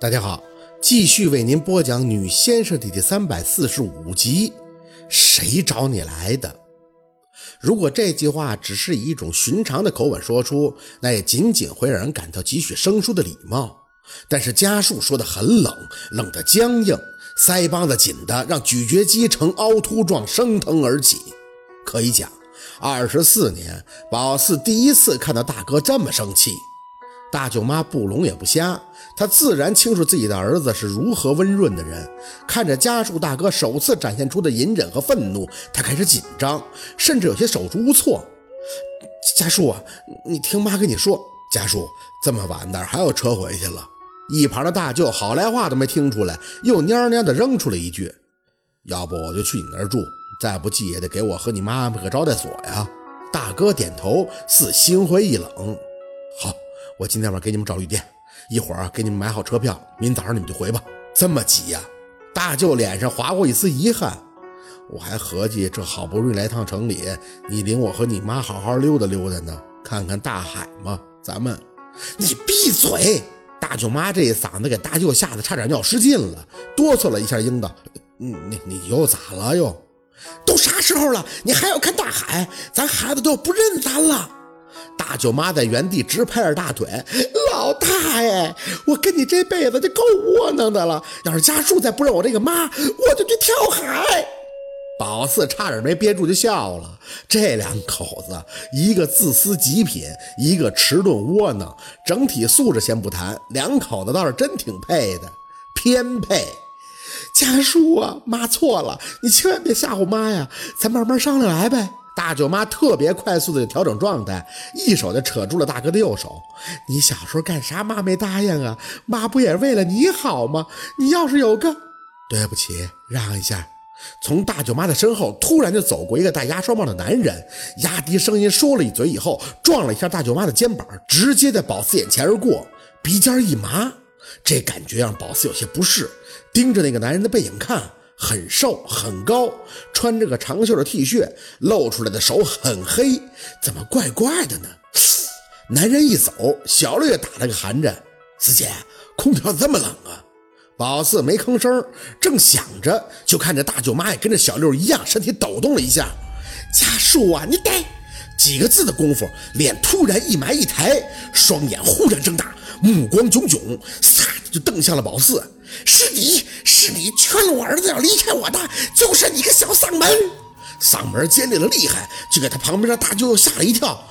大家好，继续为您播讲《女先生》的第三百四十五集。谁找你来的？如果这句话只是以一种寻常的口吻说出，那也仅仅会让人感到几许生疏的礼貌。但是家树说的很冷，冷得僵硬，腮帮子紧的让咀嚼肌呈凹凸状升腾而起。可以讲，二十四年，宝四第一次看到大哥这么生气。大舅妈不聋也不瞎，她自然清楚自己的儿子是如何温润的人。看着家树大哥首次展现出的隐忍和愤怒，她开始紧张，甚至有些手足无措。家树啊，你听妈跟你说，家树这么晚哪还有车回去了？一旁的大舅好来话都没听出来，又蔫蔫的扔出了一句：“要不我就去你那儿住，再不济也得给我和你妈安排个招待所呀。”大哥点头，似心灰意冷。好。我今天晚上给你们找旅店，一会儿给你们买好车票，明早上你们就回吧。这么急呀？大舅脸上划过一丝遗憾。我还合计这好不容易来趟城里，你领我和你妈好好溜达溜达呢，看看大海嘛。咱们，你闭嘴！大舅妈这一嗓子给大舅吓得差点尿失禁了，哆嗦了一下，应道：“你你你又咋了又？都啥时候了，你还要看大海？咱孩子都要不认咱了。”大舅妈在原地直拍着大腿，老大爷，我跟你这辈子就够窝囊的了。要是家树再不认我这个妈，我就去跳海。宝四差点没憋住就笑了。这两口子，一个自私极品，一个迟钝窝囊，整体素质先不谈，两口子倒是真挺配的，偏配。家树啊，妈错了，你千万别吓唬妈呀，咱慢慢商量来呗。大舅妈特别快速的调整状态，一手就扯住了大哥的右手。你小时候干啥，妈没答应啊？妈不也是为了你好吗？你要是有个……对不起，让一下。从大舅妈的身后突然就走过一个戴鸭舌帽的男人，压低声音说了一嘴以后，撞了一下大舅妈的肩膀，直接在宝四眼前而过，鼻尖一麻，这感觉让宝四有些不适，盯着那个男人的背影看。很瘦很高，穿着个长袖的 T 恤，露出来的手很黑，怎么怪怪的呢？男人一走，小六也打了个寒颤。四姐，空调这么冷啊？宝四没吭声，正想着，就看着大舅妈也跟着小六一样，身体抖动了一下。家树啊，你得几个字的功夫，脸突然一埋一抬，双眼忽然睁大，目光炯炯，撒就瞪向了宝四。是你是你劝了我儿子要离开我的，就是你个小嗓门，嗓门尖利的厉害，就给他旁边的大舅吓了一跳。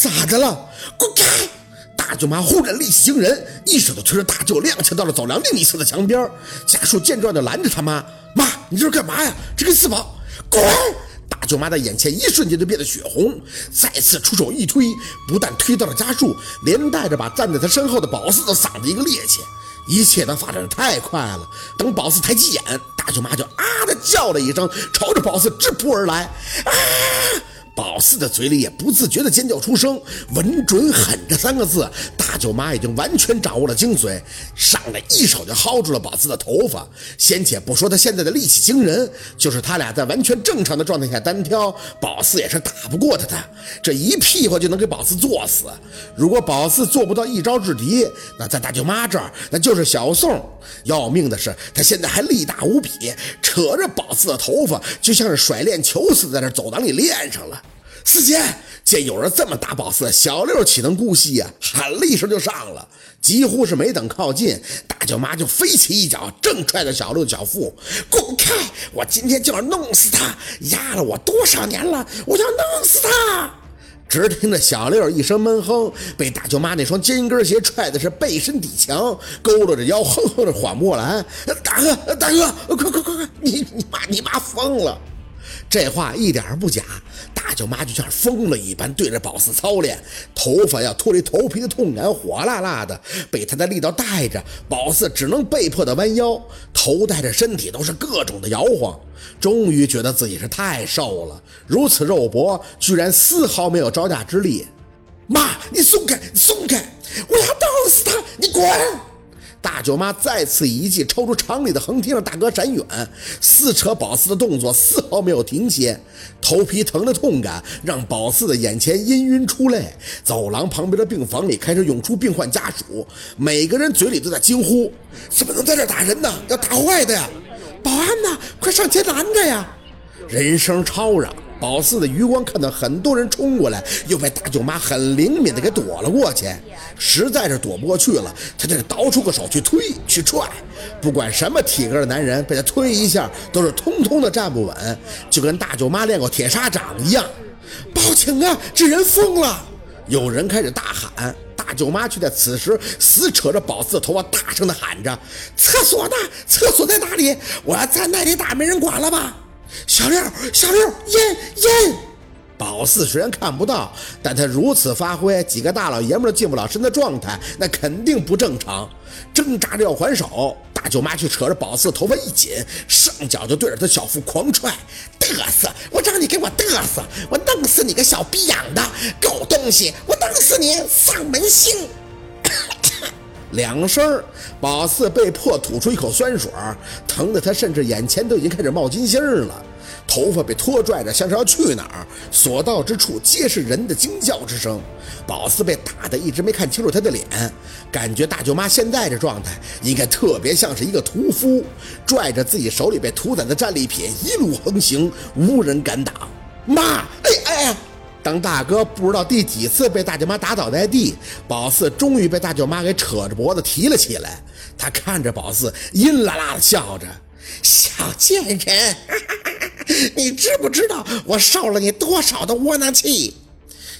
咋的了？滚开！大舅妈忽然力气惊人，一手就推着大舅踉跄到了走廊另一侧的墙边。家树见状就拦着他妈：“妈，你这是干嘛呀？这跟四宝滚！”大舅妈的眼前一瞬间就变得血红，再次出手一推，不但推到了家树，连带着把站在他身后的宝四的嗓子一个趔趄。一切都发展的太快了，等宝四抬起眼，大舅妈就啊的叫了一声，朝着宝四直扑而来。啊！宝四的嘴里也不自觉的尖叫出声，稳准狠这三个字，大舅妈已经完全掌握了精髓，上来一手就薅住了宝四的头发。先且不说他现在的力气惊人，就是他俩在完全正常的状态下单挑，宝四也是打不过他的。这一屁股就能给宝四坐死。如果宝四做不到一招制敌，那在大舅妈这儿那就是小宋。要命的是，他现在还力大无比，扯着宝四的头发，就像是甩链球似的，在那走廊里练上了。四姐见有人这么打宝四，小六岂能姑息呀？喊了一声就上了，几乎是没等靠近，大舅妈就飞起一脚，正踹着小六的脚腹。滚开！我今天就要弄死他！压了我多少年了？我要弄死他！只听着小六一声闷哼，被大舅妈那双尖跟鞋踹的是背身抵墙，佝偻着腰，哼哼着缓不过来。大哥，大哥，快快快快！你你妈你妈疯了！这话一点不假，大舅妈就像疯了一般对着宝四操练，头发要脱离头皮的痛感火辣辣的，被他的力道带着，宝四只能被迫的弯腰，头带着身体都是各种的摇晃，终于觉得自己是太瘦了，如此肉搏居然丝毫没有招架之力。妈，你松开，松开，我要弄死他！你滚！大舅妈再次一记超出常理的横踢让大哥闪远，撕扯宝四的动作丝毫没有停歇，头皮疼的痛感让宝四的眼前氤氲出泪。走廊旁边的病房里开始涌出病患家属，每个人嘴里都在惊呼：“怎么能在这打人呢？要打坏的呀！保安呢？快上前拦着呀！”人声吵嚷。宝四的余光看到很多人冲过来，又被大舅妈很灵敏的给躲了过去，实在是躲不过去了，他就倒出个手去推去踹，不管什么体格的男人，被他推一下都是通通的站不稳，就跟大舅妈练过铁砂掌一样。报警啊！这人疯了！有人开始大喊，大舅妈却在此时死扯着宝四的头发，大声的喊着：“厕所呢？厕所在哪里？我要在那里打，没人管了吧？”小六，小六，烟烟。宝四虽然看不到，但他如此发挥，几个大老爷们都近不了身的状态，那肯定不正常。挣扎着要还手，大舅妈却扯着宝四头发一紧，上脚就对着他小腹狂踹。嘚瑟！我让你给我嘚瑟！我弄死你个小逼养的狗东西！我弄死你丧门星！两声，宝四被迫吐出一口酸水，疼得他甚至眼前都已经开始冒金星了。头发被拖拽着，像是要去哪儿，所到之处皆是人的惊叫之声。宝四被打的一直没看清楚他的脸，感觉大舅妈现在这状态应该特别像是一个屠夫，拽着自己手里被屠宰的战利品一路横行，无人敢挡。妈，当大哥不知道第几次被大舅妈打倒在地，宝四终于被大舅妈给扯着脖子提了起来。他看着宝四，阴啦啦的笑着：“小贱人，你知不知道我受了你多少的窝囊气？”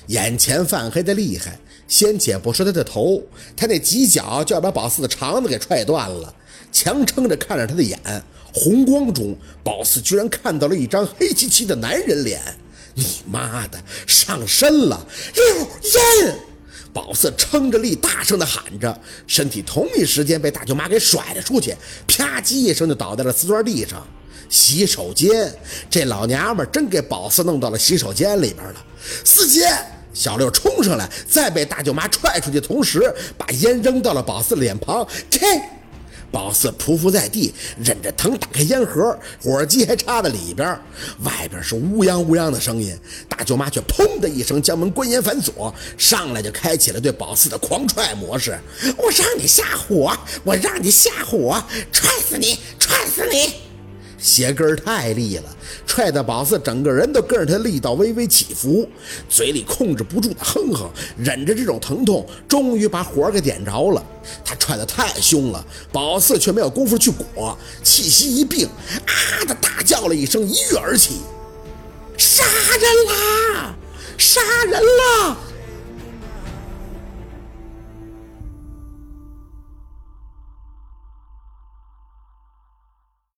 眼前泛黑的厉害，先且不说他的头，他那几脚就要把宝四的肠子给踹断了。强撑着看着他的眼，红光中，宝四居然看到了一张黑漆漆的男人脸。你妈的，上身了！六烟，宝四撑着力，大声的喊着，身体同一时间被大舅妈给甩了出去，啪叽一声就倒在了瓷砖地上。洗手间，这老娘们真给宝四弄到了洗手间里边了。四姐，小六冲上来，在被大舅妈踹出去同时，把烟扔到了宝四脸庞，开。宝四匍匐在地，忍着疼打开烟盒，火机还插在里边。外边是乌泱乌泱的声音，大舅妈却砰的一声将门关严反锁，上来就开启了对宝四的狂踹模式。我让你下火我，让你下火，踹死你，踹死你！鞋跟太利了，踹得宝四整个人都跟着他力道微微起伏，嘴里控制不住的哼哼，忍着这种疼痛，终于把火给点着了。他踹的太凶了，宝四却没有功夫去裹，气息一并，啊的大叫了一声，一跃而起，杀人啦！杀人啦！